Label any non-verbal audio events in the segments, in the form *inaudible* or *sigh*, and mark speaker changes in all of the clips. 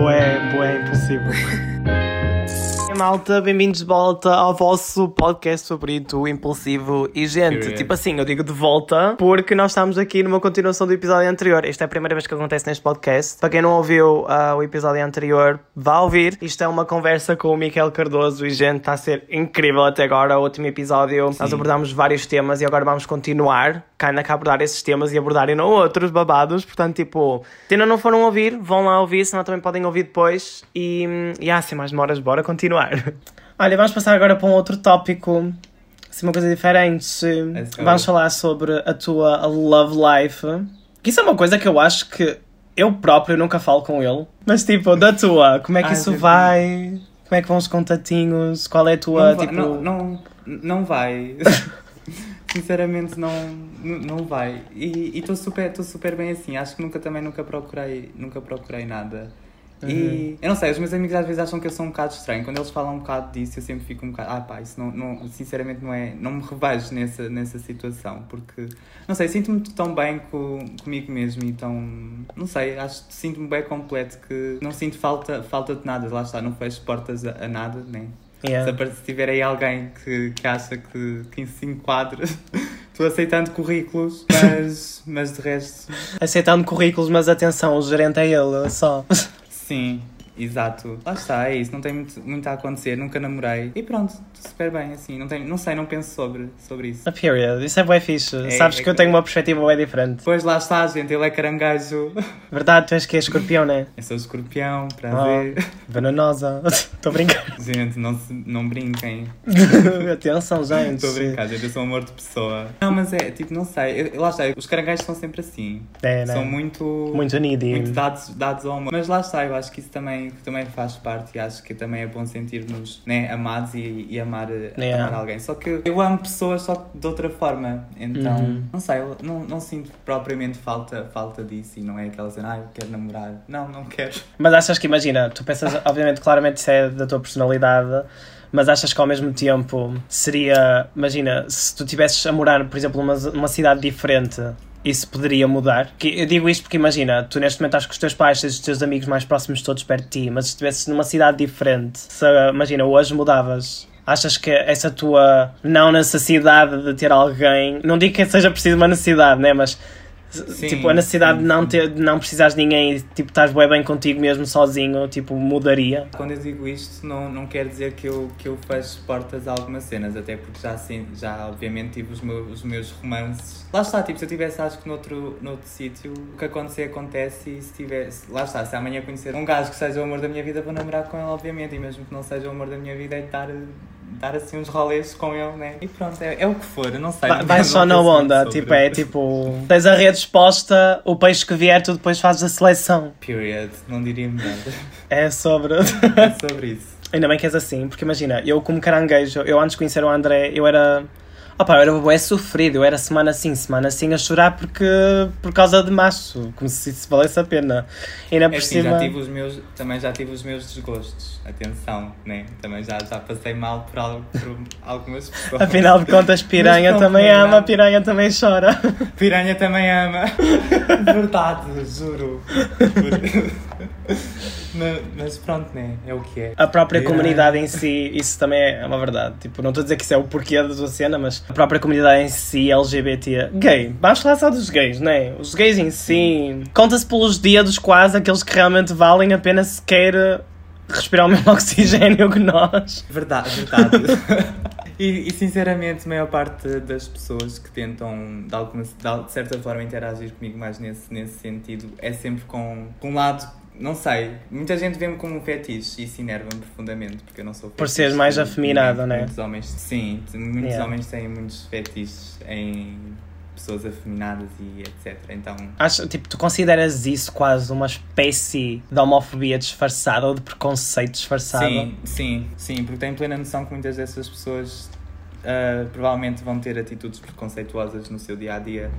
Speaker 1: Boé, boé, impossível. *laughs* Malta, bem-vindos de volta ao vosso podcast favorito, Impulsivo. E, gente, tipo assim, eu digo de volta porque nós estamos aqui numa continuação do episódio anterior. Esta é a primeira vez que acontece neste podcast. Para quem não ouviu ah, o episódio anterior, vá ouvir. Isto é uma conversa com o Miquel Cardoso e, gente, está a ser incrível até agora. O último episódio, nós
Speaker 2: Sim.
Speaker 1: abordámos vários temas e agora vamos continuar, ainda a abordar esses temas e abordarem não outros babados. Portanto, tipo, se ainda não foram ouvir, vão lá ouvir, senão também podem ouvir depois. E, e ah, sem mais demoras, bora continuar. Olha, vamos passar agora para um outro tópico, assim, uma coisa diferente. Vamos falar sobre a tua love life. Que isso é uma coisa que eu acho que eu próprio nunca falo com ele. Mas, tipo, da tua, como é que
Speaker 2: Ah,
Speaker 1: isso vai? Como é que vão os contatinhos? Qual é a tua,
Speaker 2: não, vai-
Speaker 1: tipo...
Speaker 2: não, não, não vai. *laughs* Sinceramente não, não vai. E estou super, tô super bem assim. Acho que nunca também nunca procurei, nunca procurei nada. E eu não sei, os meus amigos às vezes acham que eu sou um bocado estranho. Quando eles falam um bocado disso, eu sempre fico um bocado. Ah, pá, isso não, não, sinceramente não é. Não me revejo nessa, nessa situação. Porque, não sei, sinto-me tão bem co, comigo mesmo e tão. Não sei, acho que sinto-me bem completo que não sinto falta, falta de nada. Lá está, não fecho portas a, a nada, nem.
Speaker 1: Yeah.
Speaker 2: Se, tiver aí alguém que, que acha que, que se enquadra, *laughs* estou aceitando currículos, mas, mas de resto,
Speaker 1: Aceitando currículos, mas atenção, o gerente é ele, só. *laughs*
Speaker 2: sim, exato. Lá está, é isso, não tem muito, muito a acontecer, nunca namorei. E pronto, super bem, assim, não, tenho, não sei, não penso sobre, sobre isso.
Speaker 1: A period, isso é bem fixe.
Speaker 2: É-
Speaker 1: Sabes
Speaker 2: é
Speaker 1: que eu tenho uma perspectiva bem diferente.
Speaker 2: Depois lá está, gente, ele é caranguejo. *laughs*
Speaker 1: Verdade, tu és que é escorpião, né?
Speaker 2: Eu sou escorpião, prazer. *laughs*
Speaker 1: Venenosa. *laughs* Estou a brincar.
Speaker 2: Gente, não, se, não brinquem.
Speaker 1: Atenção, gente.
Speaker 2: Estou a brincar, gente, eu sou um amor de pessoa. Não, mas é, tipo, não sei, eu- lá está, os caranguejos são sempre assim.
Speaker 1: É, né?
Speaker 2: São muito...
Speaker 1: Muito needy.
Speaker 2: muito dados, dados ao amor. Mas lá está, eu acho que isso também, que também faz parte e acho que também é bom sentir-nos né, amados e, e amar,
Speaker 1: Yeah.
Speaker 2: amar alguém. Só que eu amo pessoas só de outra forma. Então,
Speaker 1: Uhum.
Speaker 2: não sei, eu não, não sinto propriamente falta, falta disso e não é aquela cena, ah, eu quero namorar. Não, não quero.
Speaker 1: Mas achas que, imagina, tu pensas, *laughs* obviamente, claramente isso é da tua personalidade, mas achas que ao mesmo tempo seria, imagina, se tu estivesses a morar, por exemplo, numa, numa cidade diferente, isso poderia mudar? Que, eu digo isto porque, imagina, tu neste momento estás com os teus pais, os teus amigos mais próximos todos perto de ti, mas se estivesses numa cidade diferente, se, imagina, hoje mudavas. Achas que essa tua não necessidade de ter alguém, não digo que seja preciso uma necessidade, né? Mas
Speaker 2: Sim,
Speaker 1: tipo, a necessidade de não, ter, de não precisares de ninguém e tipo, estás bem bem contigo mesmo sozinho, tipo, mudaria.
Speaker 2: Quando eu digo isto, não, não quer dizer que eu, que eu fecho portas a algumas cenas, até porque já, sim, já obviamente tive os meus, os meus romances. Lá está, tipo, se eu tivesse, acho que noutro, noutro sítio, o que acontecer acontece e se tivesse. Lá está, se amanhã conhecer um gajo que seja o amor da minha vida, vou namorar com ele, obviamente, e mesmo que não seja o amor da minha vida, é dar, dar assim uns rolês com ele, né? E pronto, é, é o que for, eu não sei.
Speaker 1: Vai, vai só na
Speaker 2: penso muito
Speaker 1: onda,
Speaker 2: sobre.
Speaker 1: tipo, é tipo, *laughs* tens a rede exposta, o peixe que vier, tu depois fazes a seleção.
Speaker 2: Period, não diria melhor. *laughs*
Speaker 1: É sobre.
Speaker 2: é sobre isso.
Speaker 1: Ainda bem que és assim, porque imagina, eu como caranguejo, eu antes de conhecer o André, eu era. Opa, eu era bué sofrido, eu era semana sim, semana assim a chorar porque. por causa de macho, como se isso valesse a pena. E ainda
Speaker 2: É
Speaker 1: por
Speaker 2: assim,
Speaker 1: cima.
Speaker 2: já tive os meus, também já tive os meus desgostos. Atenção, né? Também já, já passei mal por, al- por algumas pessoas.
Speaker 1: Afinal de contas, *laughs* piranha também
Speaker 2: não,
Speaker 1: ama, piranha também chora.
Speaker 2: Piranha também ama. *laughs* Verdade, juro. *laughs* *laughs* mas, mas pronto, né? É o que é.
Speaker 1: A própria
Speaker 2: Piranha.
Speaker 1: comunidade em si, isso também é uma verdade. Tipo, não estou a dizer que isso é o porquê da tua cena, mas a própria comunidade em si, LGBT, gay. Vamos falar só dos gays, né? Os gays em si, conta-se pelos dedos quase aqueles que realmente valem a pena sequer respirar o mesmo *laughs* oxigênio que nós.
Speaker 2: Verdade, verdade. *laughs* e, e sinceramente, a maior parte das pessoas que tentam de, alguma, de certa forma interagir comigo mais nesse, nesse sentido é sempre com, com um lado. Não sei, muita gente vê-me como um fetiche e isso enerva-me profundamente porque eu não sou
Speaker 1: Por
Speaker 2: fetiche
Speaker 1: seres mais afeminado, né?
Speaker 2: Muitos homens, sim, muitos
Speaker 1: Yeah.
Speaker 2: homens têm muitos fetiches em pessoas afeminadas e etc. Então,
Speaker 1: Acho, tipo, tu consideras isso quase uma espécie de homofobia disfarçada ou de preconceito disfarçado?
Speaker 2: Sim, sim, sim, porque tenho plena noção que muitas dessas pessoas ah, provavelmente vão ter atitudes preconceituosas no seu dia a dia,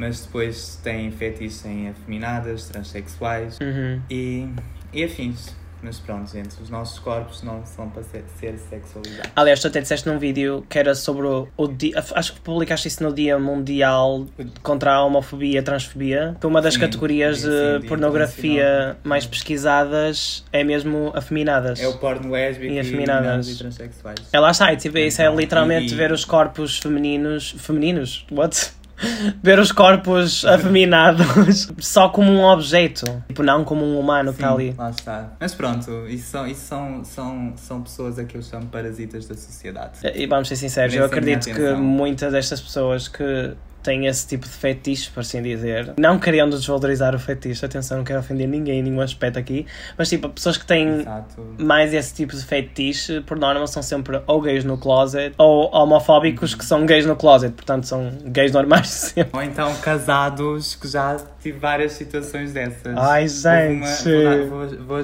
Speaker 2: mas depois têm fetiches em afeminadas, transexuais
Speaker 1: Uhum.
Speaker 2: e, e afins. Mas pronto, gente, os nossos corpos não são para ser, ser sexualizados.
Speaker 1: Aliás, tu até disseste num vídeo que era sobre o, o dia. Acho que publicaste isso no Dia Mundial contra a Homofobia e a Transfobia. Que uma das
Speaker 2: Sim,
Speaker 1: categorias
Speaker 2: sim,
Speaker 1: de
Speaker 2: dia
Speaker 1: pornografia mais pesquisadas é mesmo afeminadas.
Speaker 2: É o porno lésbico
Speaker 1: E
Speaker 2: e,
Speaker 1: afeminadas.
Speaker 2: e transexuais.
Speaker 1: É lá está, e, tipo, isso é
Speaker 2: Então,
Speaker 1: literalmente
Speaker 2: e-
Speaker 1: ver os corpos femininos. Femininos? What? *laughs* ver os corpos afeminados *laughs* só como um objeto, tipo, não como um humano que está
Speaker 2: Sim,
Speaker 1: ali.
Speaker 2: lá está. Mas pronto, isso, são, isso são, são, são pessoas a que eu chamo parasitas da sociedade.
Speaker 1: E vamos ser sinceros, eu
Speaker 2: minha
Speaker 1: acredito que muitas destas pessoas que têm esse tipo de fetiche, por assim dizer, não querendo desvalorizar o fetiche, atenção, não quero ofender ninguém em nenhum aspecto aqui, mas tipo, pessoas que têm
Speaker 2: Exato.
Speaker 1: mais esse tipo de fetiche, por norma, são sempre ou gays no closet ou homofóbicos que são gays no closet, portanto, são gays normais sempre.
Speaker 2: Ou então casados que já tive várias situações dessas.
Speaker 1: Ai, gente.
Speaker 2: vou, dar- vou, vou,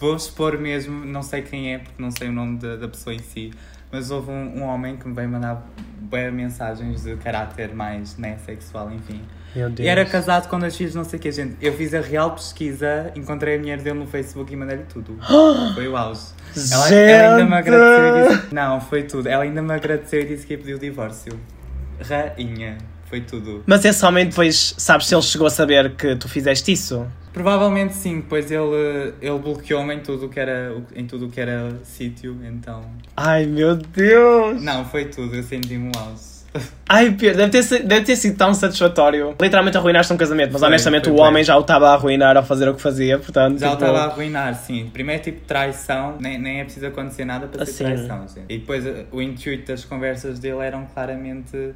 Speaker 2: vou expor mesmo, não sei quem é, porque não sei o nome da, da pessoa em si, mas houve um, um homem que me veio mandar bem mensagens de caráter mais né, sexual, enfim.
Speaker 1: Meu Deus.
Speaker 2: E era casado com dois filhos, não sei o que, gente. Eu fiz a real pesquisa, encontrei a mulher dele no Facebook e mandei-lhe tudo. *gasps* Foi o auge. Ela, ela ainda me agradeceu e disse. Não, foi tudo. Ela ainda me agradeceu e disse que ia pedir o divórcio. Rainha. Foi tudo.
Speaker 1: Mas esse homem depois, sabes se ele chegou a saber que tu fizeste isso?
Speaker 2: Provavelmente sim, pois ele, ele bloqueou-me em tudo o que era, em tudo o que era sítio, então.
Speaker 1: Ai meu Deus!
Speaker 2: Não, foi tudo, eu senti-me um auge. *laughs*
Speaker 1: Ai Pedro, deve ter, deve ter sido tão satisfatório. Literalmente arruinaste um casamento, mas
Speaker 2: Foi,
Speaker 1: honestamente
Speaker 2: foi
Speaker 1: o
Speaker 2: bem.
Speaker 1: homem já o estava a arruinar ao fazer o que fazia, portanto.
Speaker 2: Já o
Speaker 1: tipo,
Speaker 2: estava a arruinar, sim. Primeiro tipo traição, nem, nem é preciso acontecer nada para ser
Speaker 1: Assim.
Speaker 2: traição, gente. E depois eh, o intuito das conversas dele eram claramente.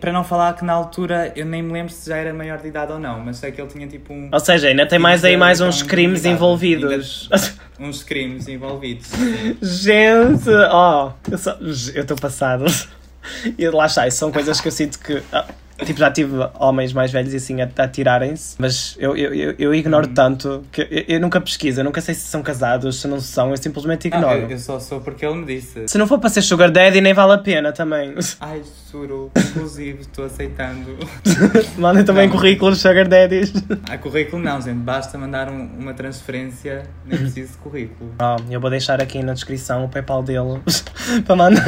Speaker 2: Para não falar que na altura eu nem me lembro se já era maior de idade ou não, mas sei que ele tinha tipo um,
Speaker 1: Ou seja, ainda tem mais aí mais uns crimes envolvidos.
Speaker 2: uns crimes envolvidos.
Speaker 1: Gente, ó, eu estou passado. E lá está, isso são coisas que eu sinto que. ah, Tipo, já tive homens mais velhos e assim a, a tirarem-se, mas eu, eu, eu, eu ignoro
Speaker 2: Uhum.
Speaker 1: tanto que eu, eu nunca pesquiso, eu nunca sei se são casados, se não são, eu simplesmente ignoro.
Speaker 2: eu, eu só sou porque ele me disse.
Speaker 1: Se não for para ser Sugar Daddy, nem vale a pena também. *laughs*
Speaker 2: Ai, juro, inclusive, estou aceitando. *laughs*
Speaker 1: Mandem também
Speaker 2: Não.
Speaker 1: currículos Sugar Daddies.
Speaker 2: Ah, currículo não, gente, basta mandar um- uma transferência, nem preciso de currículo.
Speaker 1: Oh, eu vou deixar aqui na descrição o PayPal dele *laughs* para mandar.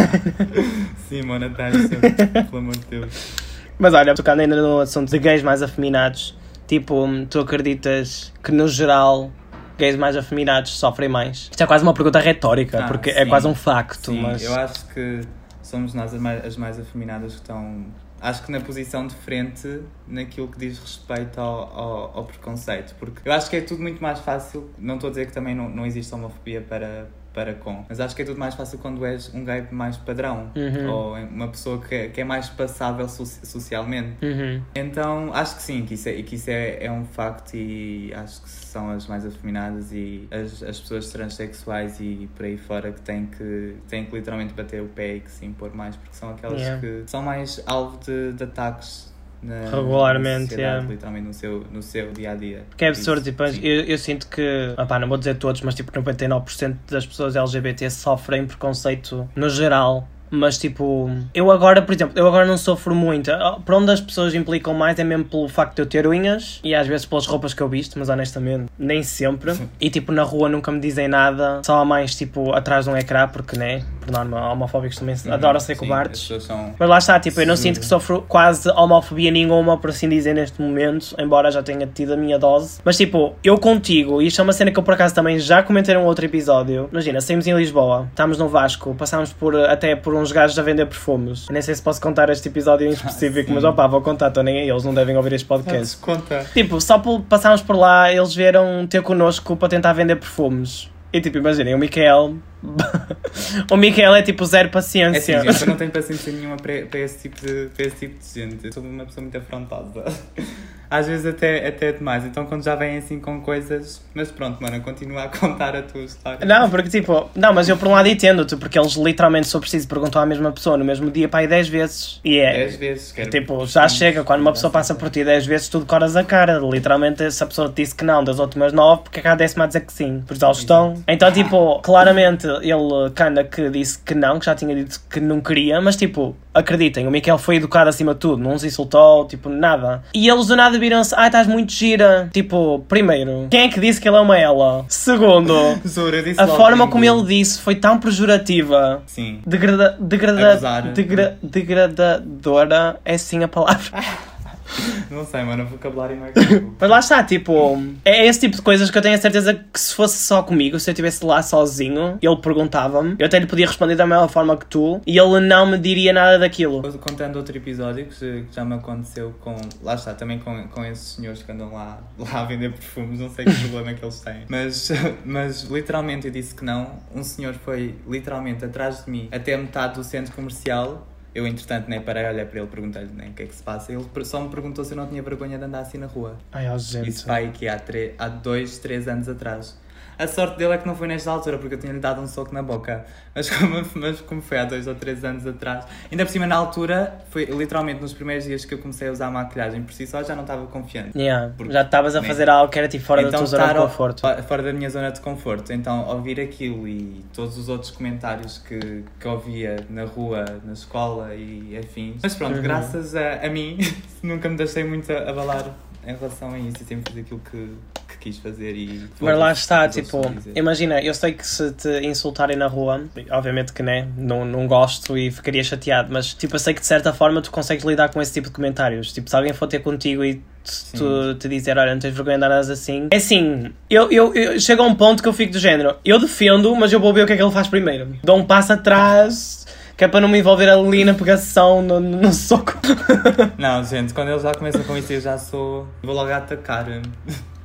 Speaker 2: Sim, Mona Tyson, pelo amor de Deus.
Speaker 1: Mas olha, tocando ainda no assunto de gays mais afeminados, tipo, tu acreditas que no geral gays mais afeminados sofrem mais? Isto é quase uma pergunta retórica,
Speaker 2: Ah,
Speaker 1: porque é
Speaker 2: sim.
Speaker 1: quase um facto,
Speaker 2: Sim,
Speaker 1: mas.
Speaker 2: eu acho que somos nós as mais, as mais afeminadas que estão. Acho que na posição de frente naquilo que diz respeito ao, ao, ao preconceito. Porque eu acho que é tudo muito mais fácil. Não estou a dizer que também não, não existe homofobia para, para com. Mas acho que é tudo mais fácil quando és um gay mais padrão.
Speaker 1: Uhum.
Speaker 2: Ou uma pessoa que, é- que é mais passável so- socialmente.
Speaker 1: Uhum.
Speaker 2: Então, acho que sim, que isso, é, que isso é, é um facto e acho que são as mais afeminadas e as, as pessoas transexuais e por aí fora que têm que, têm que literalmente bater o pé e que se impor mais, porque são aquelas
Speaker 1: Yeah.
Speaker 2: que são mais alvo de, de ataques na,
Speaker 1: Regularmente,
Speaker 2: na
Speaker 1: yeah.
Speaker 2: literalmente no seu, no seu dia a dia.
Speaker 1: Que é absurdo, tipo, eu, eu sinto que, opá, não vou dizer todos, mas tipo 99% das pessoas LGBT sofrem preconceito no geral. Mas tipo, eu agora, por exemplo, eu agora não sofro muito. Ah, Por onde as pessoas implicam mais é mesmo pelo facto de eu ter unhas e às vezes pelas roupas que eu visto, mas honestamente, nem sempre. E tipo, na rua nunca me dizem nada, só mais tipo atrás de um ecrã, porque né, por norma, homofóbicos também
Speaker 2: Uhum,
Speaker 1: adoram ser
Speaker 2: sim,
Speaker 1: cobardes.
Speaker 2: São.
Speaker 1: Mas lá está, tipo, eu não
Speaker 2: Sim.
Speaker 1: sinto que sofro quase homofobia nenhuma, por assim dizer, neste momento, embora já tenha tido a minha dose. Mas tipo, eu contigo, e isto é uma cena que eu por acaso também já comentei num outro episódio. Imagina, saímos em Lisboa, estamos no Vasco, passámos por, até por uns gajos a vender perfumes. Nem sei se posso contar este episódio em específico,
Speaker 2: sim.
Speaker 1: mas opá, vou contar, estou nem a eles, não devem ouvir este podcast.
Speaker 2: Conta.
Speaker 1: Tipo, só por passámos por lá, eles vieram ter connosco para tentar vender perfumes. E tipo, imaginem, o Miquel. *laughs* o Miquel é tipo zero
Speaker 2: É
Speaker 1: paciência.
Speaker 2: assim, gente, eu *laughs* não tenho paciência nenhuma para, para, esse tipo de, para esse tipo de gente. Eu sou uma pessoa muito afrontosa. Às vezes até, até demais. Então quando já vêm assim com coisas. Mas pronto, mano, continua a contar a tua história.
Speaker 1: Não, porque tipo, não, mas eu por um lado entendo-te, porque eles literalmente, eu preciso, perguntam à mesma pessoa no mesmo dia, pai, 10 vezes. E é.
Speaker 2: Dez vezes. Quero...
Speaker 1: Tipo, já chega, quando uma pessoa passa por ti 10 vezes, tu decoras a cara. Literalmente, se a pessoa te disse que não das últimas 9, porque é que a décima a dizer que sim? Por exaustão. Então, tipo, claramente, ele, Kanda, que disse que não, que já tinha dito que não queria, mas tipo, acreditem, o Miquel foi educado acima de tudo, não se insultou, tipo, nada. E eles do nada viram-se, ai, estás muito gira. Tipo, primeiro, quem é que disse que ele é uma ela? Segundo, *laughs*
Speaker 2: disse
Speaker 1: a forma como ele disse foi tão pejorativa.
Speaker 2: Sim.
Speaker 1: Degrada, degrada, degra, degradadora é sim a palavra. *laughs* *laughs*
Speaker 2: Não sei, mano, o vocabulário não é *laughs* comigo.
Speaker 1: Mas lá está, tipo, é esse tipo de coisas que eu tenho a certeza que se fosse só comigo, se eu estivesse lá sozinho, ele perguntava-me, eu até lhe podia responder da mesma forma que tu, e ele não me diria nada daquilo.
Speaker 2: Contando outro episódio que já- me aconteceu com. Lá está, também com, com esses senhores que andam lá, *laughs* lá a vender perfumes, não sei que problema que eles têm. Mas, mas literalmente eu disse que não. Um senhor foi literalmente atrás de mim até metade do centro comercial. Eu, entretanto, nem parei, olhei para ele perguntei-lhe nem o que é que se passa. Ele só me perguntou se eu não tinha vergonha de andar assim na rua.
Speaker 1: Ai, ó, gente.
Speaker 2: Isso vai aqui há, há dois, três anos atrás. A sorte dele é que não foi nesta altura, porque eu tinha-lhe dado um soco na boca. Mas como, mas como foi há dois ou três anos atrás. Ainda por cima, na altura, foi literalmente nos primeiros dias que eu comecei a usar maquilhagem por si só, já não estava confiante.
Speaker 1: Yeah, já estavas a fazer algo que era tipo fora da tua zona de conforto.
Speaker 2: Fora da minha zona de conforto. Então, ouvir aquilo e todos os outros comentários que, que ouvia na rua, na escola e afins. Mas pronto,
Speaker 1: Uhum.
Speaker 2: graças a, a mim, *laughs* nunca me deixei muito a- abalar em relação a isso e sempre fiz aquilo que, que quis fazer e
Speaker 1: Mas lá está, tipo, imagina, eu sei que se te insultarem na rua, obviamente que né, não, não gosto e ficaria chateado, mas tipo, eu sei que de certa forma tu consegues lidar com esse tipo de comentários. Tipo, se alguém for ter contigo e tu, tu te dizer, olha, não tens vergonha de andares assim. É assim, eu, eu, eu chego a um ponto que eu fico do género, eu defendo, mas eu vou ver o que é que ele faz primeiro. Dou um passo atrás. Que é para não me envolver ali na pegação, no, no, soco.
Speaker 2: Não, gente, quando eles já começam com isso, eu já sou. Vou logo atacar.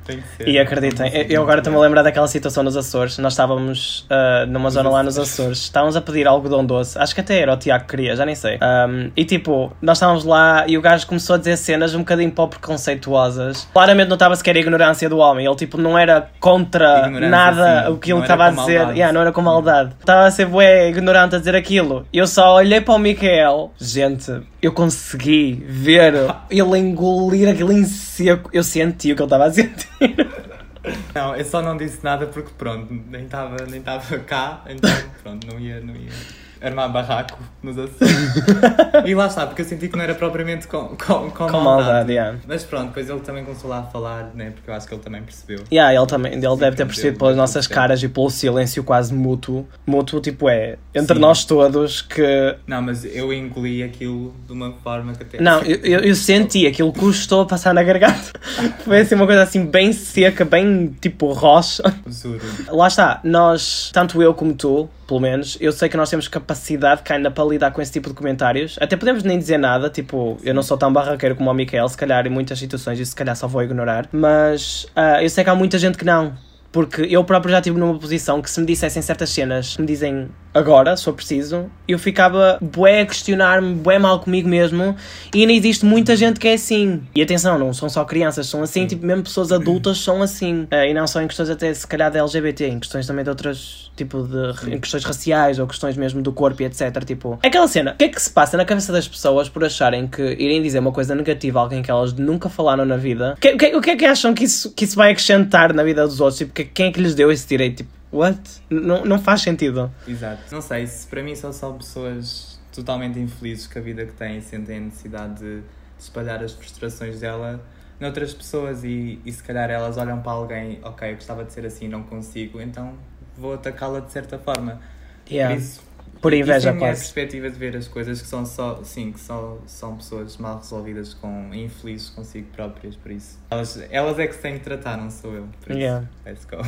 Speaker 2: Tem que ser.
Speaker 1: E acreditem, eu- eu agora estou-me a lembrar daquela situação nos Açores. Nós estávamos ah, numa zona lá nos Açores, estávamos a pedir algodão doce, acho que até era o Tiago que queria, já nem sei. Ahm, e tipo, nós estávamos lá e o gajo começou a dizer cenas um bocadinho pó preconceituosas. Claramente não estava sequer a ignorância do homem, ele tipo não era contra
Speaker 2: Ignorância,
Speaker 1: nada
Speaker 2: sim.
Speaker 1: o que ele estava a dizer. Yeah, não era com maldade. Estava a ser bué ignorante a dizer aquilo. Eu só olhei para o Micael, gente, eu consegui ver *laughs* ele engolir aquilo em seco. Eu senti o que ele estava a sentir. *laughs*
Speaker 2: Não, eu só não disse nada porque pronto, nem estava nem tava cá, então pronto, não ia, não ia armar barraco nos Açores. *laughs* e lá está, porque eu senti que não era propriamente com, com, com,
Speaker 1: Com
Speaker 2: maldade.
Speaker 1: maldade, yeah.
Speaker 2: Mas pronto, depois ele também começou lá a falar, né? Porque eu acho que ele também percebeu.
Speaker 1: Yeah, ele também, ele deve ter percebido pelas nossas
Speaker 2: tudo
Speaker 1: caras e pelo silêncio quase mútuo. Mútuo, tipo, é entre
Speaker 2: Sim.
Speaker 1: nós todos que.
Speaker 2: Não, mas eu engoli aquilo de uma forma que até.
Speaker 1: Não, eu, eu, eu senti aquilo custou a passar na garganta. *laughs* Foi assim uma coisa assim bem seca, bem tipo rocha.
Speaker 2: Juro.
Speaker 1: Lá está, nós, tanto eu como tu, pelo menos, eu sei que nós temos capacidade ainda para lidar com esse tipo de comentários. Até podemos nem dizer nada, tipo, eu não sou tão barraqueiro como o Michael, se calhar em muitas situações e se calhar só vou ignorar. Mas ah, eu sei que há muita gente que não. Porque eu próprio já estive numa posição que se me dissessem certas cenas, me dizem agora, se for preciso, eu ficava bué a questionar-me, bué mal comigo mesmo, e ainda existe muita gente que é assim. E atenção, não são só crianças, são assim, tipo, mesmo pessoas adultas são assim. Eh, e não só em questões até, se calhar, da LGBT, em questões também de outras, tipo, de em questões raciais ou questões mesmo do corpo e etc. Tipo, aquela cena, o que é que se passa na cabeça das pessoas por acharem que irem dizer uma coisa negativa a alguém que elas nunca falaram na vida? O que, que, o que é que acham que isso, que isso vai acrescentar na vida dos outros? Tipo, que- quem é que lhes deu esse direito? Tipo, what? Não, não faz sentido.
Speaker 2: Exato. Não sei, se para mim são só pessoas totalmente infelizes com a vida que têm e sentem a necessidade de espalhar as frustrações dela noutras pessoas e, e se calhar elas olham para alguém, ok, eu gostava de ser assim, não consigo, então vou atacá-la de certa forma.
Speaker 1: Yeah.
Speaker 2: Por isso,
Speaker 1: Por
Speaker 2: isso
Speaker 1: inveja,
Speaker 2: é a minha
Speaker 1: quase.
Speaker 2: perspectiva de ver as coisas que são só, sim, que só, são pessoas mal resolvidas com infelizes consigo próprias, por isso. Elas, elas é que se têm que tratar, não sou eu. Por isso,
Speaker 1: Yeah.
Speaker 2: let's go.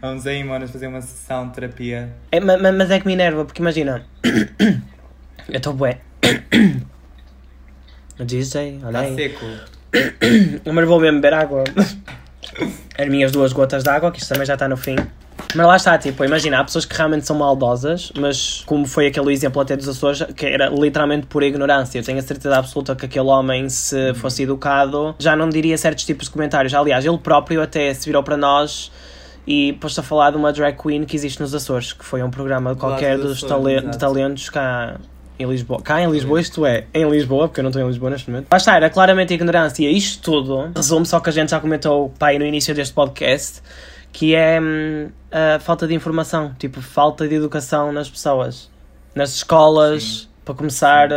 Speaker 2: Vamos aí, monas, fazer uma sessão de terapia.
Speaker 1: É, ma- ma- mas é que me enerva, porque imagina. *coughs* eu estou bué. *coughs* DJ, olha
Speaker 2: Está
Speaker 1: aí.
Speaker 2: seco. *coughs*
Speaker 1: Mas vou mesmo beber água. As minhas duas gotas de água, que isto também já está no fim. Mas lá está, tipo, imagina, há pessoas que realmente são maldosas, mas como foi aquele exemplo até dos Açores, que era literalmente por ignorância. Eu tenho a certeza absoluta que aquele homem, se fosse educado, já não diria certos tipos de comentários. Aliás, ele próprio até se virou para nós e pôs a falar de uma drag queen que existe nos Açores, que foi um programa qualquer
Speaker 2: dos Açores,
Speaker 1: de talentos cá em Lisboa. Cá em Lisboa, isto é, em Lisboa, porque eu não estou em Lisboa neste momento. Lá está, era claramente ignorância. Isto tudo resume só que a gente já comentou pai, no início deste podcast, que é hum, a falta de informação, tipo, falta de educação nas pessoas. Nas escolas,
Speaker 2: Sim.
Speaker 1: Para começar,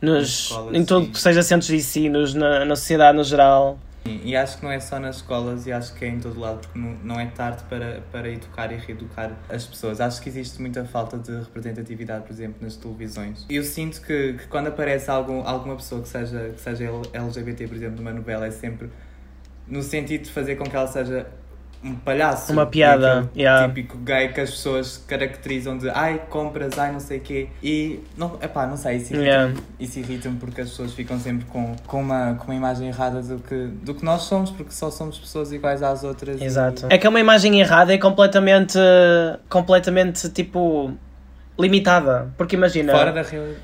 Speaker 1: nos,
Speaker 2: escolas,
Speaker 1: em todo
Speaker 2: sim.
Speaker 1: que seja centros de ensinos, na, na sociedade no geral.
Speaker 2: E acho que não é só nas escolas e acho que é em todo lado, porque não é tarde para, para educar e reeducar as pessoas. Acho que existe muita falta de representatividade, por exemplo, nas televisões. Eu sinto que, que quando aparece algum, alguma pessoa que seja, que seja LGBT, por exemplo, numa novela, é sempre no sentido de fazer com que ela seja um palhaço.
Speaker 1: Uma piada,
Speaker 2: Aquele
Speaker 1: yeah.
Speaker 2: Típico gay que as pessoas caracterizam de ai, compras, ai, não sei o quê. E, não, epá, não sei, isso irrita-me
Speaker 1: Yeah.
Speaker 2: isso irrita-me porque as pessoas ficam sempre com, com, uma, com uma imagem errada do que, do que nós somos, porque só somos pessoas iguais às outras.
Speaker 1: Exato.
Speaker 2: E,
Speaker 1: É que é uma imagem errada e completamente, completamente tipo, limitada. Porque imagina.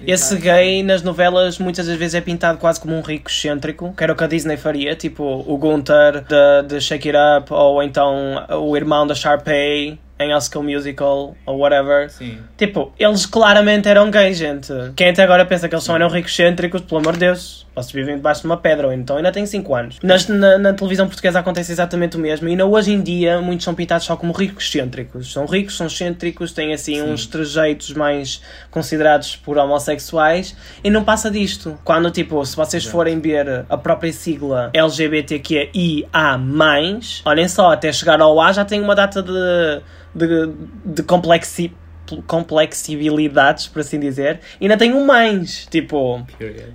Speaker 1: Esse gay nas novelas muitas das vezes é pintado quase como um rico excêntrico, que era o que a Disney faria, tipo o Gunther de, de Shake It Up, ou então o irmão da Sharpay em High School Musical, ou whatever.
Speaker 2: Sim.
Speaker 1: Tipo, eles claramente eram gays, gente. Quem até agora pensa que eles só eram ricos excêntricos, pelo amor de Deus, ou se vivem debaixo de uma pedra, ou então ainda têm 5 anos. Nas, na, na televisão portuguesa acontece exatamente o mesmo, e ainda hoje em dia muitos são pintados só como ricos excêntricos. São ricos, são excêntricos, têm assim
Speaker 2: Sim.
Speaker 1: uns trejeitos mais considerados por homossexuais, e não passa disto. Quando, tipo, se vocês forem ver a própria sigla LGBTQIA+, olhem só, até chegar ao A já tem uma data de, de, de complexi, complexibilidades, por assim dizer, e ainda tem um mais, tipo...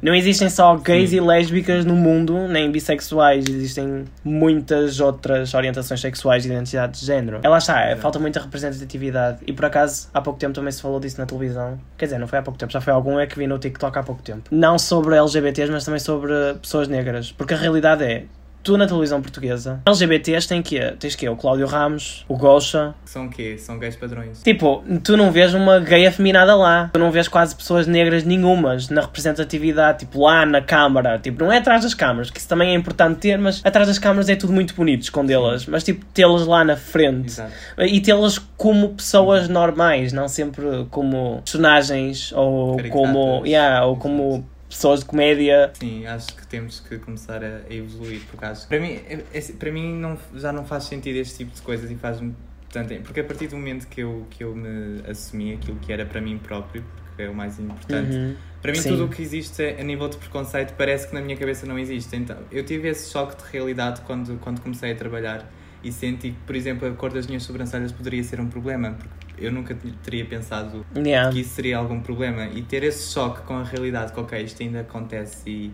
Speaker 1: Não existem só gays
Speaker 2: Sim.
Speaker 1: e lésbicas no mundo, nem bissexuais, existem muitas outras orientações sexuais e identidades de género. Ela está, é, falta muita representatividade. E por acaso, há pouco tempo também se falou disso na televisão. Quer dizer, não foi há pouco tempo, já foi algum é que vi no TikTok há pouco tempo. Não sobre LGBTs, mas também sobre pessoas negras. Porque a realidade é. Tu na televisão portuguesa, LGBTs tem que Tens que O Cláudio Ramos, o Gosha,
Speaker 2: São o quê? São gays padrões.
Speaker 1: Tipo, tu não vês uma gay afeminada lá. Tu não vês quase pessoas negras nenhumas na representatividade, tipo, lá na câmara. Tipo, não é atrás das câmaras, que isso também é importante ter, mas atrás das câmaras é tudo muito bonito escondê-las. Mas, tipo, tê-las lá na frente.
Speaker 2: Exato.
Speaker 1: E tê-las como pessoas normais, não sempre como personagens ou
Speaker 2: Caricatas.
Speaker 1: como, yeah, ou como pessoas de comédia.
Speaker 2: Sim, acho que temos que começar a, a evoluir, porque acho para mim, é- é- para mim não, já não faz sentido este tipo de coisas e faz-me tanto. Porque a partir do momento que eu, que eu me assumi aquilo que era para mim próprio, porque é o mais importante,
Speaker 1: Uhum.
Speaker 2: Para mim,
Speaker 1: Sim.
Speaker 2: tudo o que existe a nível de preconceito parece que na minha cabeça não existe. Então, eu tive esse choque de realidade quando, quando comecei a trabalhar e senti que, por exemplo, a cor das minhas sobrancelhas poderia ser um problema, porque eu nunca teria pensado
Speaker 1: Yeah.
Speaker 2: que isso seria algum problema. E ter esse choque com a realidade, que, ok, isto ainda acontece e.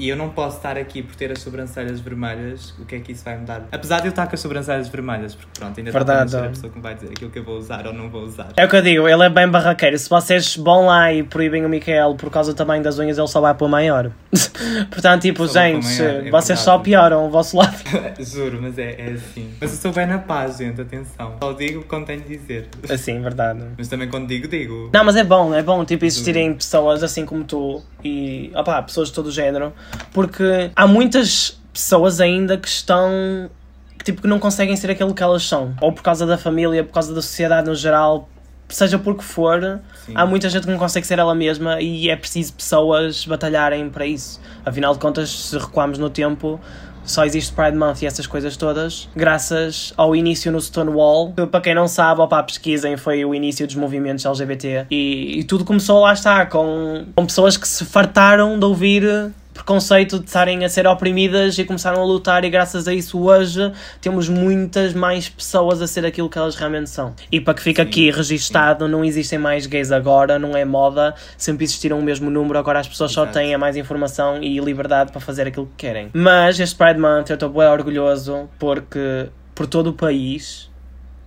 Speaker 2: E eu não posso estar aqui por ter as sobrancelhas vermelhas, o que é que isso vai mudar? Apesar de eu estar com as sobrancelhas vermelhas, porque pronto, ainda
Speaker 1: Verdade.
Speaker 2: a pessoa que me vai dizer aquilo que eu vou usar ou não vou usar.
Speaker 1: É o que eu digo, ele é bem barraqueiro. Se vocês vão lá e proíbem o Micael por causa do tamanho das unhas, ele só vai para o maior. *laughs* Portanto, tipo,
Speaker 2: Só
Speaker 1: gente,
Speaker 2: maior, é
Speaker 1: vocês
Speaker 2: verdade.
Speaker 1: só pioram o vosso lado. *laughs*
Speaker 2: Juro, mas é, é assim. Mas eu sou bem na paz, gente, atenção. Só digo quando tenho de dizer.
Speaker 1: Assim, verdade.
Speaker 2: Mas também quando digo, digo.
Speaker 1: Não, mas é bom, é bom, tipo, existirem pessoas assim como tu e, opá, pessoas de todo o género, porque há muitas pessoas ainda que estão, que, tipo, que não conseguem ser aquilo que elas são. Ou por causa da família, por causa da sociedade no geral, seja por que for,
Speaker 2: Sim.
Speaker 1: há muita gente que não consegue ser ela mesma e é preciso pessoas batalharem para isso. Afinal de contas, se recuarmos no tempo, só existe Pride Month e essas coisas todas graças ao início no Stonewall. Que, para quem não sabe, opa, pesquisem, foi o início dos movimentos LGBT. E, e tudo começou lá está, com, com pessoas que se fartaram de ouvir preconceito de estarem a ser oprimidas e começaram a lutar e graças a isso hoje temos muitas mais pessoas a ser aquilo que elas realmente são. E para que fique
Speaker 2: Sim,
Speaker 1: aqui registado, não existem mais gays agora, não é moda, sempre existiram o mesmo número, agora as pessoas só
Speaker 2: Exato.
Speaker 1: têm mais informação e liberdade para fazer aquilo que querem. Mas este Pride Month eu estou bem orgulhoso porque por todo o país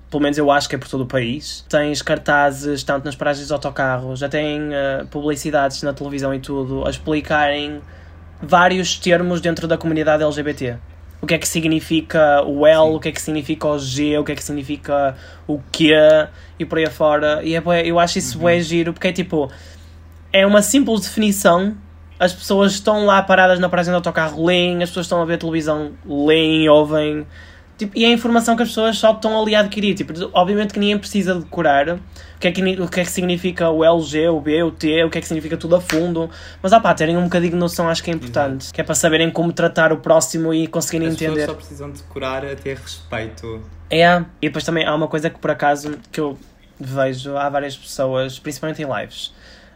Speaker 1: pelo menos eu acho que é por todo o país. Tens cartazes tanto nas paragens de autocarros, já têm eh, publicidades na televisão e tudo a explicarem vários termos dentro da comunidade LGBT. O que é que significa o L,
Speaker 2: Sim.
Speaker 1: o que é que significa o G, o que é que significa o Q e por aí afora. E é eu acho isso bué giro porque é tipo, é uma simples definição. As pessoas estão lá paradas na paragem do autocarro, leem, as pessoas estão a ver televisão, leem, ouvem. Tipo, e é informação que as pessoas só estão ali a adquirir. Tipo, obviamente que ninguém precisa decorar o que, é que, o que é que significa o LG, o B, o T, o que é que significa tudo a fundo. Mas, ah pá, terem um bocadinho de noção acho que é importante. Que é para saberem como tratar o próximo e conseguirem
Speaker 2: As
Speaker 1: entender.
Speaker 2: pessoas só precisam de curar a ter respeito.
Speaker 1: É, e depois também há uma coisa que por acaso que eu vejo, há várias pessoas, principalmente em lives,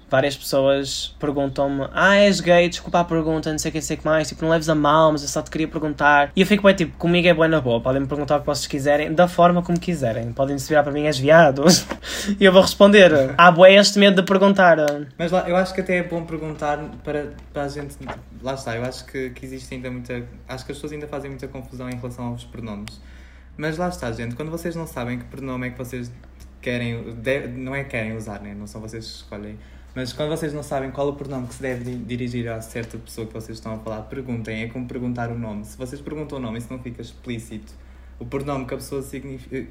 Speaker 1: várias pessoas perguntam-me: Ah, és gay, desculpa a pergunta, não sei o que, sei que mais. Tipo, não leves a mal, mas eu só te queria perguntar. E eu fico bem, tipo, comigo é boa na boa. Podem me perguntar o que vocês quiserem, da forma como quiserem. Podem se virar para mim, és viado. *laughs* e eu vou responder: *laughs* Ah, boé, este medo de perguntar.
Speaker 2: Mas lá, eu acho que até é bom perguntar para, para a gente. Lá está, eu acho que, que existe ainda muita. Acho que as pessoas ainda fazem muita confusão em relação aos pronomes. Mas lá está, gente, quando vocês não sabem que pronome é que vocês querem. Deve, não é querem usar, né? não são vocês que escolhem. Mas quando vocês não sabem qual o pronome que se deve dirigir a certa pessoa que vocês estão a falar, perguntem. É como perguntar o nome. Se vocês perguntam o nome, isso não fica explícito. O pronome que a pessoa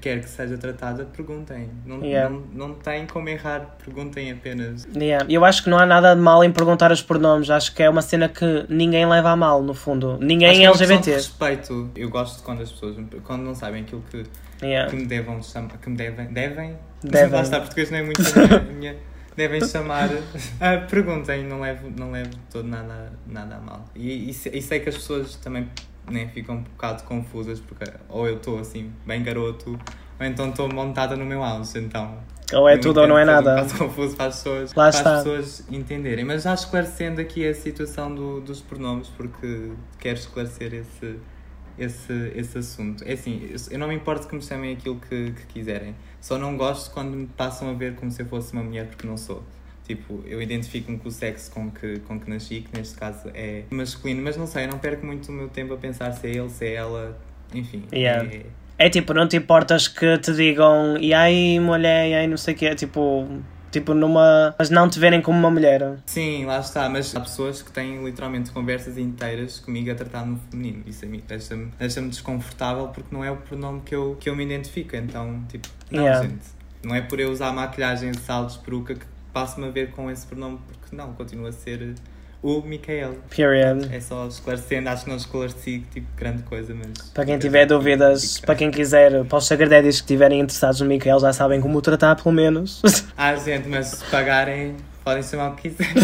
Speaker 2: quer que seja tratada, perguntem. Não,
Speaker 1: Yeah.
Speaker 2: não, não tem como errar, perguntem apenas.
Speaker 1: Yeah. Eu acho que não há nada de mal em perguntar os pronomes. Acho que é uma cena que ninguém leva a mal, no fundo. Ninguém
Speaker 2: Acho
Speaker 1: é
Speaker 2: que é de
Speaker 1: LGBT.
Speaker 2: respeito. Eu gosto quando as pessoas, quando não sabem aquilo que,
Speaker 1: Yeah.
Speaker 2: que me devem chamar, que me devem, devem?
Speaker 1: Devem. *laughs*
Speaker 2: Lá está, português não é muito a minha- devem chamar, *laughs* Ah, perguntem, não levo, não levo todo nada, nada a mal. E, e, e sei que as pessoas também né, ficam um bocado confusas, porque ou eu estou assim, bem garoto, ou então estou montada no meu auge, então...
Speaker 1: Ou é tudo ou não é nada.
Speaker 2: Um *laughs* confuso para as pessoas,
Speaker 1: Lá
Speaker 2: para as pessoas entenderem. Mas já esclarecendo aqui a situação do, dos pronomes, porque quero esclarecer esse, esse, esse assunto. É assim, eu- não me importo que me chamem aquilo que, que quiserem. Só não gosto quando me passam a ver como se eu fosse uma mulher, porque não sou. Tipo, eu identifico-me com o sexo com que, com que nasci, que neste caso é masculino, mas não sei, eu não perco muito o meu tempo a pensar se é ele, se é ela, enfim.
Speaker 1: Yeah.
Speaker 2: é-
Speaker 1: É tipo, não te importas que te digam e aí mulher, e aí não sei o que, tipo, tipo numa. Mas não te verem como uma mulher.
Speaker 2: Sim, lá está, mas há pessoas que têm literalmente conversas inteiras comigo a tratar no feminino. Isso a mim deixa-me deixa desconfortável porque não é o pronome que eu, que eu me identifico. Então, tipo, não,
Speaker 1: Yeah.
Speaker 2: gente. Não é por eu usar maquilhagem, saltos, peruca que passo-me a ver com esse pronome, porque não, continua a ser o Micael.
Speaker 1: Period.
Speaker 2: É só esclarecendo, acho que não esclareci tipo grande coisa, mas.
Speaker 1: Para quem tiver dúvidas, para quem quiser, para os sagradédios que estiverem interessados no Micael já sabem como o tratar, pelo menos.
Speaker 2: Ah, gente, mas se pagarem, podem chamar *laughs* o que quiserem.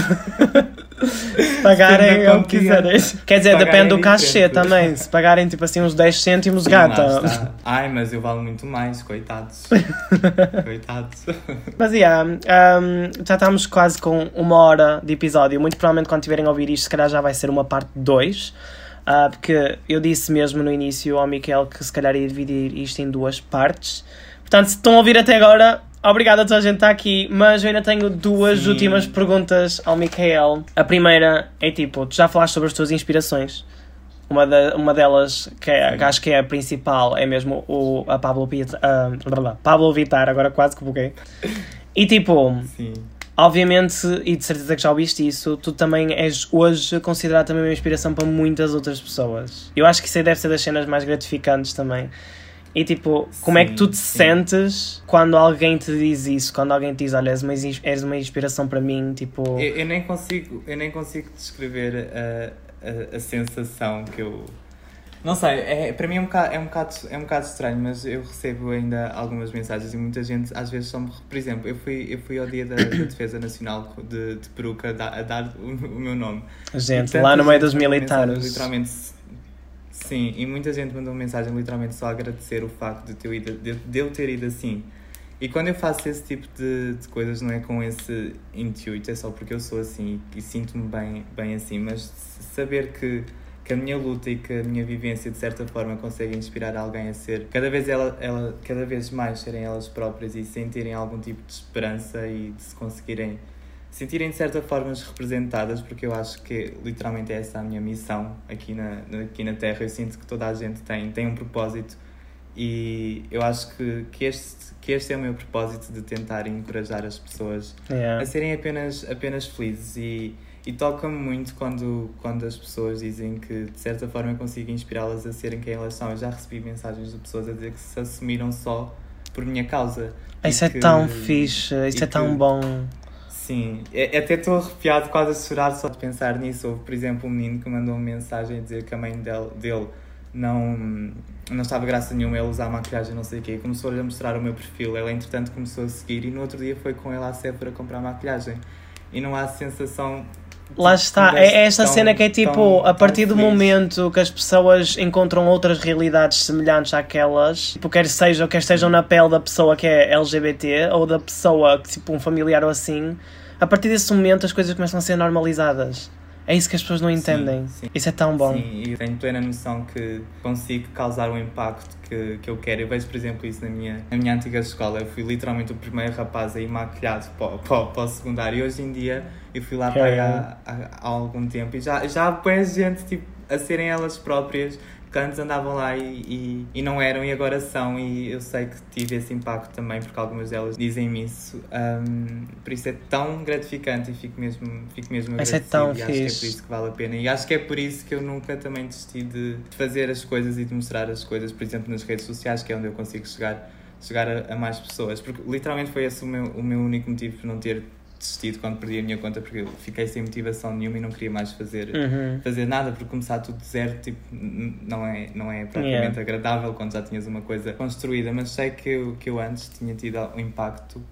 Speaker 1: pagarem o que quiserem. Quer dizer,
Speaker 2: pagarem
Speaker 1: depende do cachê também. Se pagarem tipo assim uns 10 cêntimos,
Speaker 2: Sim,
Speaker 1: gata. *laughs*
Speaker 2: Ai, mas eu valo muito mais, coitados. *laughs* coitados.
Speaker 1: Mas yeah, um, já estamos quase com uma hora de episódio. Muito provavelmente quando tiverem a ouvir isto, se calhar já vai ser uma parte 2. ah, porque eu disse mesmo no início ao Miquel que se calhar ia dividir isto em duas partes. Portanto, se estão a ouvir até agora, obrigado a toda a gente que está aqui. Mas eu ainda tenho duas
Speaker 2: Sim.
Speaker 1: últimas perguntas ao Miquel. A primeira é tipo: tu já falaste sobre as tuas inspirações? Uma, da- uma delas, que, é, que acho que é a principal, é mesmo o, a Pablo, Pita, blá, Pablo Vittar, agora quase que buguei. E tipo,
Speaker 2: Sim.
Speaker 1: obviamente, e de certeza que já ouviste isso, tu também és hoje considerado também uma inspiração para muitas outras pessoas. Eu acho que isso aí deve ser das cenas mais gratificantes também. E tipo, como é que tu te
Speaker 2: Sim, sim.
Speaker 1: sentes quando alguém te diz isso? Quando alguém te diz, olha, és uma, és uma inspiração para mim, tipo...
Speaker 2: Eu, eu nem consigo, eu nem consigo descrever a, a, a sensação que eu. Não sei, é, para mim é um, bocado, é, um bocado, é um bocado estranho, mas eu recebo ainda algumas mensagens e muita gente às vezes só me. Por exemplo, eu fui, eu fui ao dia da, da Defesa Nacional de, de peruca a dar, o, o meu nome.
Speaker 1: Gente, lá no meio dos militares.
Speaker 2: Literalmente. Sim, e muita gente mandou mensagem literalmente só agradecer o facto de, ter ido, de, de eu ter ido assim. E quando eu faço esse tipo de, de coisas, não é com esse intuito, é só porque eu sou assim e, sinto-me bem, bem assim, mas saber que, que a minha luta e que a minha vivência de certa forma consegue inspirar alguém a ser cada vez, ela, ela, cada vez mais serem elas próprias e sentirem algum tipo de esperança e de se conseguirem sentirem de certa forma representadas, porque eu acho que literalmente é essa a minha missão aqui na, aqui na Terra. Eu sinto que toda a gente tem, tem um propósito e eu acho que, que, este, que este é o meu propósito de tentar encorajar as pessoas
Speaker 1: Yeah.
Speaker 2: a serem apenas, apenas felizes e, e toca-me muito quando, quando as pessoas dizem que de certa forma eu consigo inspirá-las a serem quem elas são. Eu já recebi mensagens de pessoas a dizer que se assumiram só por minha causa.
Speaker 1: Isso é
Speaker 2: que-
Speaker 1: tão fixe, isso é tão bão.
Speaker 2: Sim, é- até estou arrepiado, quase a chorar só de pensar nisso. Houve, por exemplo, um menino que mandou uma mensagem a dizer que a mãe dele, dele não, não estava graça nenhuma ele usar maquilhagem, não sei o quê. Começou-lhe a mostrar o meu perfil. Ela, entretanto, começou a seguir e no outro dia foi com ele à Sephora comprar maquilhagem. E não há sensação.
Speaker 1: Lá
Speaker 2: tipo,
Speaker 1: está, é esta
Speaker 2: tão-
Speaker 1: cena que é tipo,
Speaker 2: tão-
Speaker 1: a partir do
Speaker 2: feliz.
Speaker 1: momento que as pessoas encontram outras realidades semelhantes àquelas, tipo, quer sejam, quer estejam na pele da pessoa que é LGBT ou da pessoa que, tipo, um familiar ou assim, a partir desse momento as coisas começam a ser normalizadas. É isso que as pessoas não entendem.
Speaker 2: Sim, sim.
Speaker 1: Isso é tão bom.
Speaker 2: Sim, e tenho plena noção que consigo causar o impacto que, que eu quero. Eu vejo, por exemplo, isso na minha, na minha antiga escola. Eu fui literalmente o primeiro rapaz a ir maquilhado para, para, para o secundário. E hoje em dia eu fui lá para aí há, há, há algum tempo e já, já há gente tipo, a serem elas próprias que antes andavam lá e, e, e, não eram e agora são e eu sei que tive esse impacto também porque algumas delas dizem-me isso um, por isso é tão gratificante e fico mesmo, fico mesmo
Speaker 1: agradecido é tão
Speaker 2: e
Speaker 1: fixe.
Speaker 2: acho que é por isso que vale a pena e acho que é por isso que eu nunca também desisti de, de fazer as coisas e de mostrar as coisas, por exemplo nas redes sociais que é onde eu consigo chegar, chegar a, a mais pessoas porque literalmente foi esse o meu, o meu único motivo por não ter desistido quando perdi a minha conta porque eu fiquei sem motivação nenhuma e não queria mais fazer,
Speaker 1: uhum.
Speaker 2: fazer nada porque começar tudo de zero tipo, não, é, não é propriamente
Speaker 1: Yeah.
Speaker 2: agradável quando já tinhas uma coisa construída, mas sei que eu, que eu antes tinha tido o impacto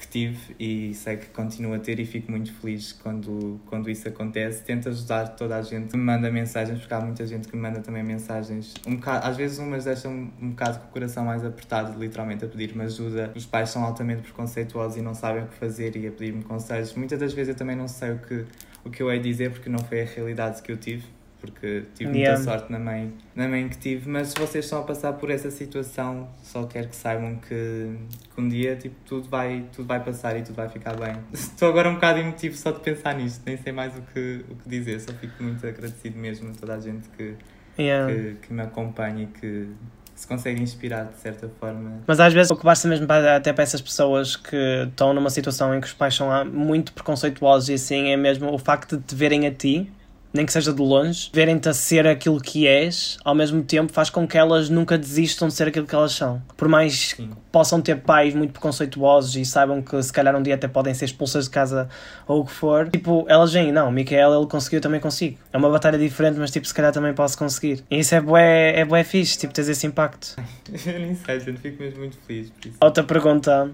Speaker 2: que tive e sei que continuo a ter e fico muito feliz quando, quando isso acontece. Tento ajudar toda a gente que me manda mensagens, porque há muita gente que me manda também mensagens. Um bocado, às vezes umas deixam um bocado com o coração mais apertado, literalmente a pedir-me ajuda. Os pais são altamente preconceituosos e não sabem o que fazer e a pedir-me conselhos. Muitas das vezes eu também não sei o que, o que eu hei dizer porque não foi a realidade que eu tive porque tive
Speaker 1: Yeah.
Speaker 2: muita sorte na mãe, na mãe que tive, mas se vocês estão a passar por essa situação, só quero que saibam que, que um dia tipo, tudo, vai, tudo vai passar e tudo vai ficar bem. *laughs* Estou agora um bocado emotivo só de pensar nisto, nem sei mais o que, o que dizer, só fico muito agradecido mesmo a toda a gente que,
Speaker 1: Yeah.
Speaker 2: que, que me acompanha e que se consegue inspirar de certa forma.
Speaker 1: Mas às vezes o que basta mesmo para, até para essas pessoas que estão numa situação em que os pais são ah, muito preconceituosos e assim, é mesmo o facto de te verem a ti, nem que seja de longe, verem-te a ser aquilo que és, ao mesmo tempo faz com que elas nunca desistam de ser aquilo que elas são. Por mais
Speaker 2: Sim.
Speaker 1: que possam ter pais muito preconceituosos e saibam que se calhar um dia até podem ser expulsas de casa ou o que for, tipo, elas veem, não, o Micael ele conseguiu, eu também consigo. É uma batalha diferente, mas tipo, se calhar também posso conseguir. E isso é bué, é bué fixe, tipo, tens esse impacto. *laughs*
Speaker 2: Eu nem sei, gente, fico mesmo muito feliz por isso.
Speaker 1: Outra pergunta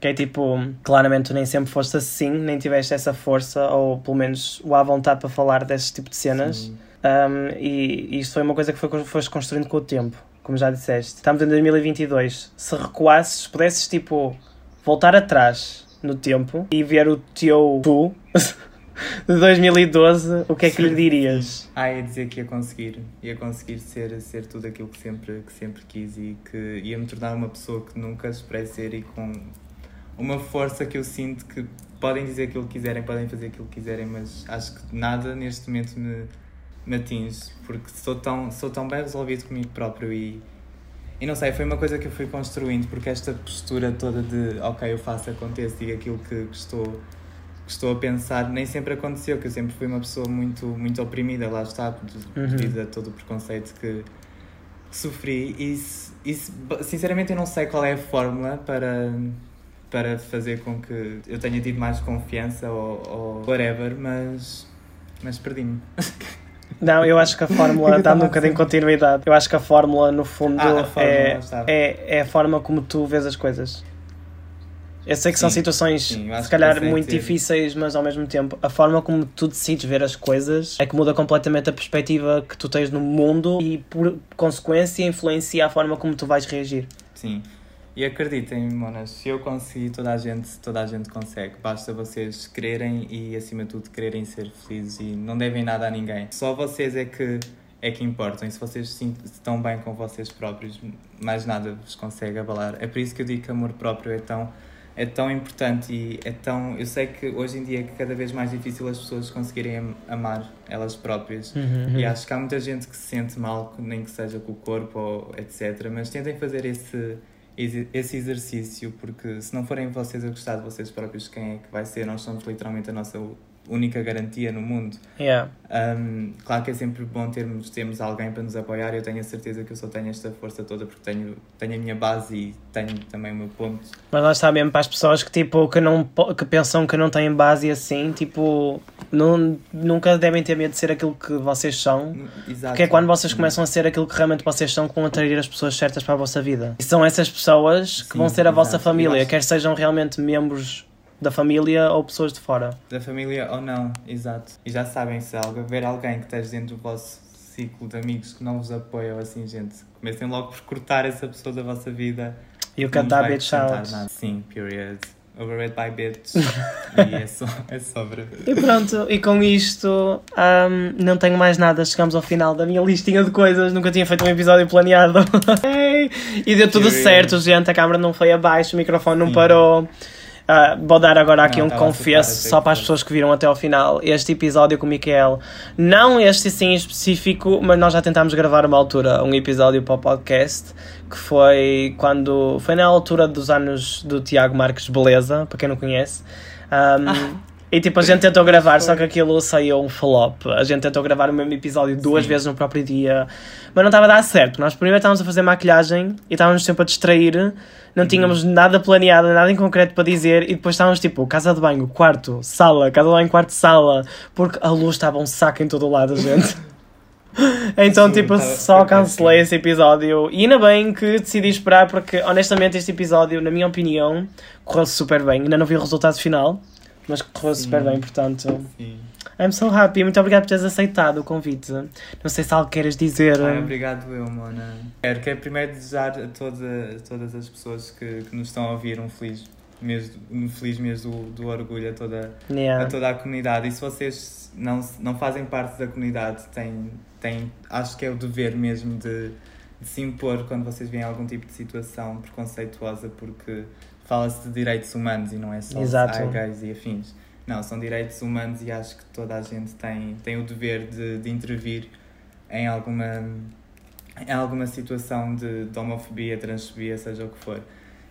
Speaker 1: que é tipo, claramente tu nem sempre foste assim, nem tiveste essa força, ou pelo menos o à vontade para falar desse tipo de cenas. Um, e, e isto foi uma coisa que foi, foste construindo com o tempo, como já disseste. Estamos em 2022. Se recuasses, pudesses tipo voltar atrás no tempo e ver o teu tu *laughs* de 2012, o que é que lhe dirias?
Speaker 2: Ah, ia dizer que ia conseguir, ia conseguir ser, ser tudo aquilo que sempre, que sempre quis e que ia me tornar uma pessoa que nunca esperei ser e com uma força que eu sinto que podem dizer aquilo que quiserem, podem fazer aquilo que quiserem, mas acho que nada neste momento me, me atinge, porque sou tão, sou tão bem resolvido comigo próprio e, e não sei, foi uma coisa que eu fui construindo, porque esta postura toda de ok, eu faço, acontece, digo aquilo que, que estou que estou a pensar, nem sempre aconteceu, que eu sempre fui uma pessoa muito, muito oprimida, lá está,
Speaker 1: Uhum.
Speaker 2: devido a todo o preconceito que, que sofri. E, e sinceramente eu não sei qual é a fórmula para, para fazer com que eu tenha tido mais confiança ou, ou whatever, mas, mas perdi-me. *laughs*
Speaker 1: Não, eu acho que a fórmula, *laughs* dá um bocadinho de continuidade. Eu acho que a fórmula, no fundo,
Speaker 2: Ah, a fórmula,
Speaker 1: é, é, é a forma como tu vês as coisas. Eu sei que são
Speaker 2: Sim,
Speaker 1: situações,
Speaker 2: sim,
Speaker 1: se calhar, muito difíceis, mas ao mesmo tempo, a forma como tu decides ver as coisas é que muda completamente a perspectiva que tu tens no mundo e, por consequência, influencia a forma como tu vais reagir.
Speaker 2: Sim. E acreditem, monas, se eu conseguir, toda a gente, toda a gente consegue. Basta vocês quererem e, acima de tudo, quererem ser felizes e não devem nada a ninguém. Só vocês é que, é que importam. E se vocês se estão bem com vocês próprios, mais nada vos consegue abalar. É por isso que eu digo que amor próprio é tão, é tão importante e é tão... Eu sei que hoje em dia é cada vez mais difícil as pessoas conseguirem am- amar elas próprias.
Speaker 1: Uhum.
Speaker 2: E acho que há muita gente que se sente mal, nem que seja com o corpo ou etc. Mas tentem fazer esse, esse exercício, porque se não forem vocês a gostar de vocês próprios, quem é que vai ser? Nós somos literalmente a nossa única garantia no mundo.
Speaker 1: Yeah.
Speaker 2: Um, claro que é sempre bom termos, termos alguém para nos apoiar. Eu tenho a certeza que eu só tenho esta força toda porque tenho, tenho a minha base e tenho também o meu ponto.
Speaker 1: Mas lá está mesmo para as pessoas que, tipo, que, não, que pensam que não têm base e assim, tipo, não, nunca devem ter medo de ser aquilo que vocês são.
Speaker 2: Exato.
Speaker 1: Porque é quando vocês começam a ser aquilo que realmente vocês são que vão atrair as pessoas certas para a vossa vida. E são essas pessoas que
Speaker 2: Sim,
Speaker 1: vão ser a vossa
Speaker 2: exato.
Speaker 1: família,
Speaker 2: Eu acho-
Speaker 1: quer sejam realmente membros da família ou pessoas de fora.
Speaker 2: Da família ou não, exato. E já sabem, se houver alguém que esteja dentro do vosso ciclo de amigos que não vos apoia ou assim, gente, comecem logo por cortar essa pessoa da vossa vida.
Speaker 1: E o
Speaker 2: vai
Speaker 1: bitch out.
Speaker 2: nada. Sim, period. Overrated by Bitch. *laughs* e é, só, é sobre.
Speaker 1: E pronto, e com isto um, não tenho mais nada. Chegamos ao final da minha listinha de coisas. Nunca tinha feito um episódio planeado. *laughs* e deu tudo certo, gente. A câmera não foi abaixo, o microfone não Sim. parou. Uh, vou dar agora aqui não, um confesso só para as pessoas que viram até ao final. Este episódio com o Miquel, não este sim específico, mas nós já tentámos gravar uma altura um episódio para o podcast que foi quando foi na altura dos anos do Tiago Marques Beleza, para quem não conhece. Um, ah. E tipo, a gente tentou gravar, só que aquilo saiu um flop. A gente tentou gravar o mesmo episódio duas Sim. vezes no próprio dia, mas não estava a dar certo. Nós primeiro estávamos a fazer maquilhagem e estávamos sempre a distrair não uhum. tínhamos nada planeado, nada em concreto para dizer, e depois estávamos tipo, casa de banho, quarto, sala, casa de banho, quarto, sala, porque a luz estava um saco em todo o lado, gente. *laughs* então, Sim, tipo, só cancelei esse episódio. E ainda bem que decidi esperar, porque honestamente este episódio, na minha opinião, correu super bem. Ainda não vi o resultado final, mas correu super bem, portanto. Sim. I'm so happy. Muito obrigado por teres aceitado o convite. Não sei se algo queiras dizer.
Speaker 2: Ai, obrigado eu, Mona. Quero, quero primeiro desejar a toda, todas as pessoas que, que nos estão a ouvir um feliz mês, um feliz mês do, do orgulho a toda, yeah. a toda a comunidade. E se vocês não, não fazem parte da comunidade, têm, têm, acho que é o dever mesmo de, de se impor quando vocês veem algum tipo de situação preconceituosa, porque fala-se de direitos humanos e não é só Exato. gays e afins. Não, são direitos humanos e acho que toda a gente tem, tem o dever de, de intervir em alguma, em alguma situação de, de homofobia, transfobia, seja o que for.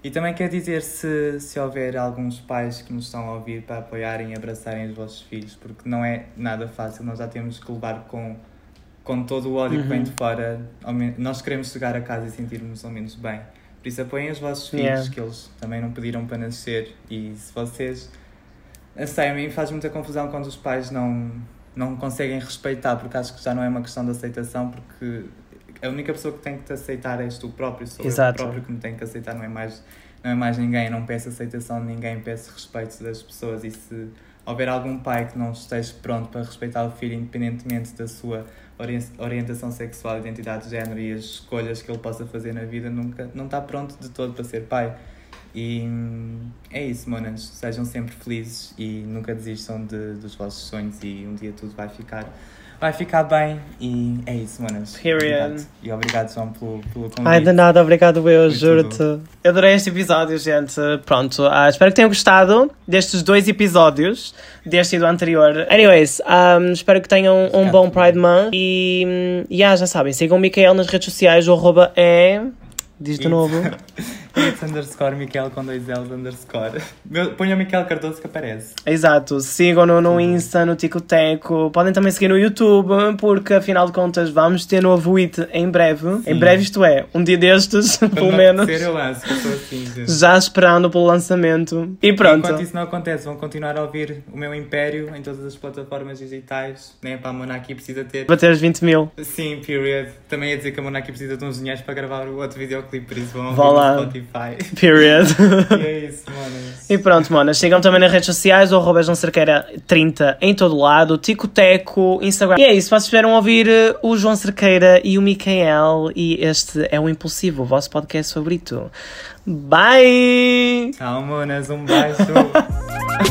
Speaker 2: E também quer dizer se, se houver alguns pais que nos estão a ouvir para apoiarem e abraçarem os vossos filhos, porque não é nada fácil, nós já temos que levar com, com todo o ódio uhum. que vem de uhum. fora. Nós queremos chegar a casa e sentirmos ao menos bem. Por isso apoiem os vossos filhos, yeah. que eles também não pediram para nascer. E se vocês sei, a mim faz muita confusão quando os pais não, não conseguem respeitar, porque acho que já não é uma questão de aceitação, porque a única pessoa que tem que te aceitar és tu próprio, sou Exato. eu próprio que me tenho que aceitar, não é mais, não é mais ninguém, eu não peço aceitação de ninguém, peço respeito das pessoas e se houver algum pai que não esteja pronto para respeitar o filho, independentemente da sua orientação sexual, identidade de género e as escolhas que ele possa fazer na vida, nunca não está pronto de todo para ser pai. E é isso, monas. Sejam sempre felizes e nunca desistam de, dos vossos sonhos e um dia tudo vai ficar. Vai ficar bem e é isso, monas. Period. Obrigado. E obrigado, João, pelo, pelo convite.
Speaker 1: Ai, de nada, obrigado eu, juro-te. Eu adorei este episódio, gente. Pronto, uh, espero que tenham gostado destes dois episódios, deste e do anterior. Anyways, um, espero que tenham um bom Pride Month e um, yeah, já sabem, sigam o Micael nas redes sociais, o arroba é... Diz de novo. *laughs*
Speaker 2: It's underscore Miquel com dois L's underscore. Ponha o Miquel Cardoso que aparece.
Speaker 1: Exato. Sigam-no no Insta, no Ticoteco. Podem também seguir no YouTube, porque afinal de contas vamos ter novo WIT em breve. Sim. Em breve, isto é, um dia destes, *laughs* Quando pelo menos.
Speaker 2: Eu lanço, assim,
Speaker 1: Já esperando pelo lançamento. E pronto.
Speaker 2: Enquanto isso não acontece, vão continuar a ouvir o meu império em todas as plataformas digitais. Nem é para a Monarquia precisa ter.
Speaker 1: Bater os 20 mil.
Speaker 2: Sim, period. Também ia dizer que a Monarquia precisa de uns dinheiros para gravar o outro videoclipe, por isso vão ouvir lá. Spotify. *laughs*
Speaker 1: Period.
Speaker 2: e é isso, mano.
Speaker 1: E pronto, mano. Sigam também nas redes sociais, o arroba Cerqueira 30 em todo lado, Ticoteco, Instagram. E é isso, vocês esperam ouvir eh, o João Cerqueira e o Micael. E este é o Impulsivo, o vosso podcast favorito. Bye!
Speaker 2: Tchau, manas. Um beijo.